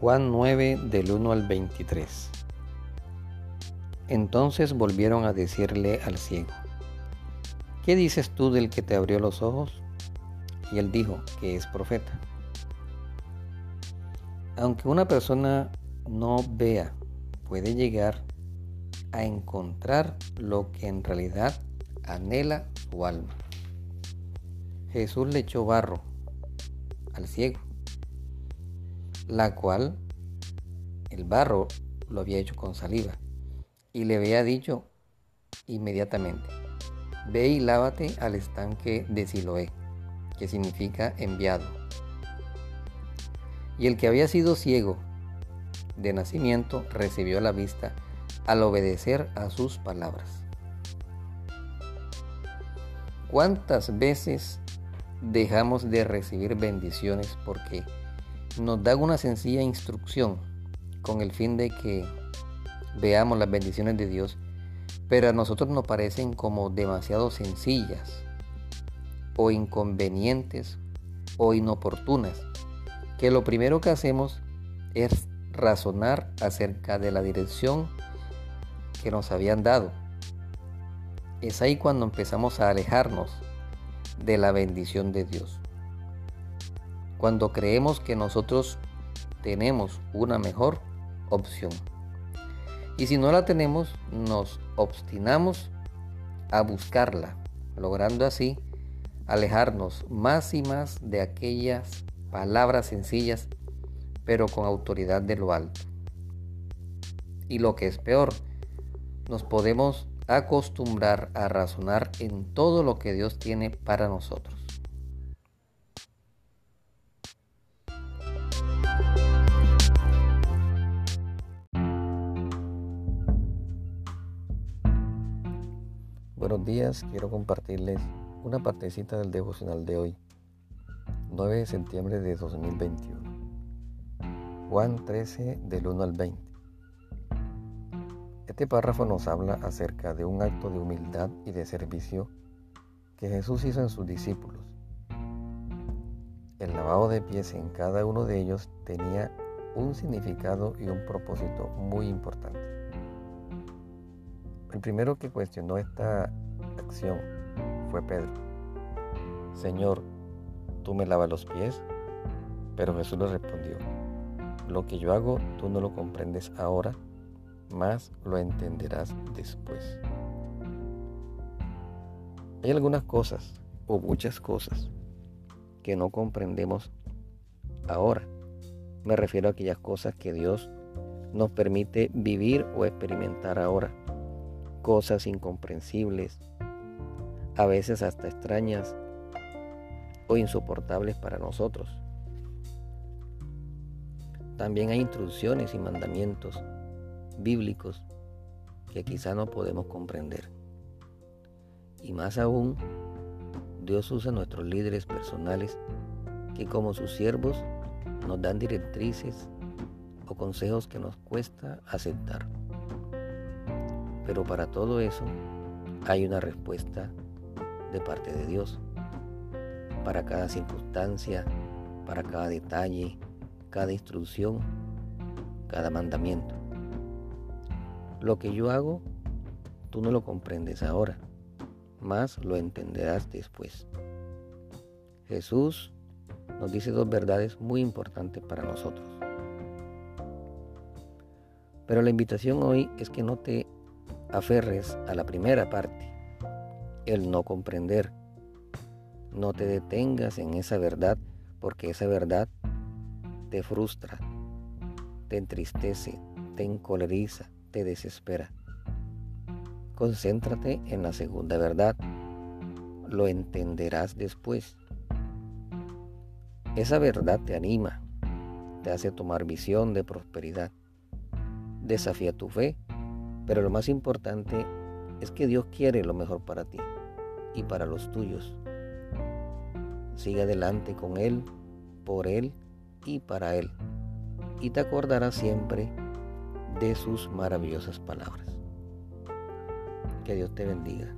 Juan 9 del 1 al 23. Entonces volvieron a decirle al ciego, ¿qué dices tú del que te abrió los ojos? Y él dijo que es profeta. Aunque una persona no vea, puede llegar a encontrar lo que en realidad anhela su alma. Jesús le echó barro al ciego la cual el barro lo había hecho con saliva, y le había dicho inmediatamente, ve y lávate al estanque de Siloé, que significa enviado. Y el que había sido ciego de nacimiento recibió la vista al obedecer a sus palabras. ¿Cuántas veces dejamos de recibir bendiciones porque nos da una sencilla instrucción con el fin de que veamos las bendiciones de Dios, pero a nosotros nos parecen como demasiado sencillas o inconvenientes o inoportunas, que lo primero que hacemos es razonar acerca de la dirección que nos habían dado. Es ahí cuando empezamos a alejarnos de la bendición de Dios cuando creemos que nosotros tenemos una mejor opción. Y si no la tenemos, nos obstinamos a buscarla, logrando así alejarnos más y más de aquellas palabras sencillas, pero con autoridad de lo alto. Y lo que es peor, nos podemos acostumbrar a razonar en todo lo que Dios tiene para nosotros. Buenos días, quiero compartirles una partecita del devocional de hoy, 9 de septiembre de 2021. Juan 13 del 1 al 20. Este párrafo nos habla acerca de un acto de humildad y de servicio que Jesús hizo en sus discípulos. El lavado de pies en cada uno de ellos tenía un significado y un propósito muy importante. El primero que cuestionó esta acción fue Pedro. Señor, ¿tú me lavas los pies? Pero Jesús le respondió, lo que yo hago tú no lo comprendes ahora, más lo entenderás después. Hay algunas cosas, o muchas cosas, que no comprendemos ahora. Me refiero a aquellas cosas que Dios nos permite vivir o experimentar ahora cosas incomprensibles, a veces hasta extrañas o insoportables para nosotros. También hay instrucciones y mandamientos bíblicos que quizá no podemos comprender. Y más aún, Dios usa a nuestros líderes personales que como sus siervos nos dan directrices o consejos que nos cuesta aceptar. Pero para todo eso hay una respuesta de parte de Dios. Para cada circunstancia, para cada detalle, cada instrucción, cada mandamiento. Lo que yo hago, tú no lo comprendes ahora, más lo entenderás después. Jesús nos dice dos verdades muy importantes para nosotros. Pero la invitación hoy es que no te aferres a la primera parte, el no comprender. No te detengas en esa verdad porque esa verdad te frustra, te entristece, te encoleriza, te desespera. Concéntrate en la segunda verdad. Lo entenderás después. Esa verdad te anima, te hace tomar visión de prosperidad. Desafía tu fe pero lo más importante es que Dios quiere lo mejor para ti y para los tuyos. Sigue adelante con Él, por Él y para Él. Y te acordarás siempre de sus maravillosas palabras. Que Dios te bendiga.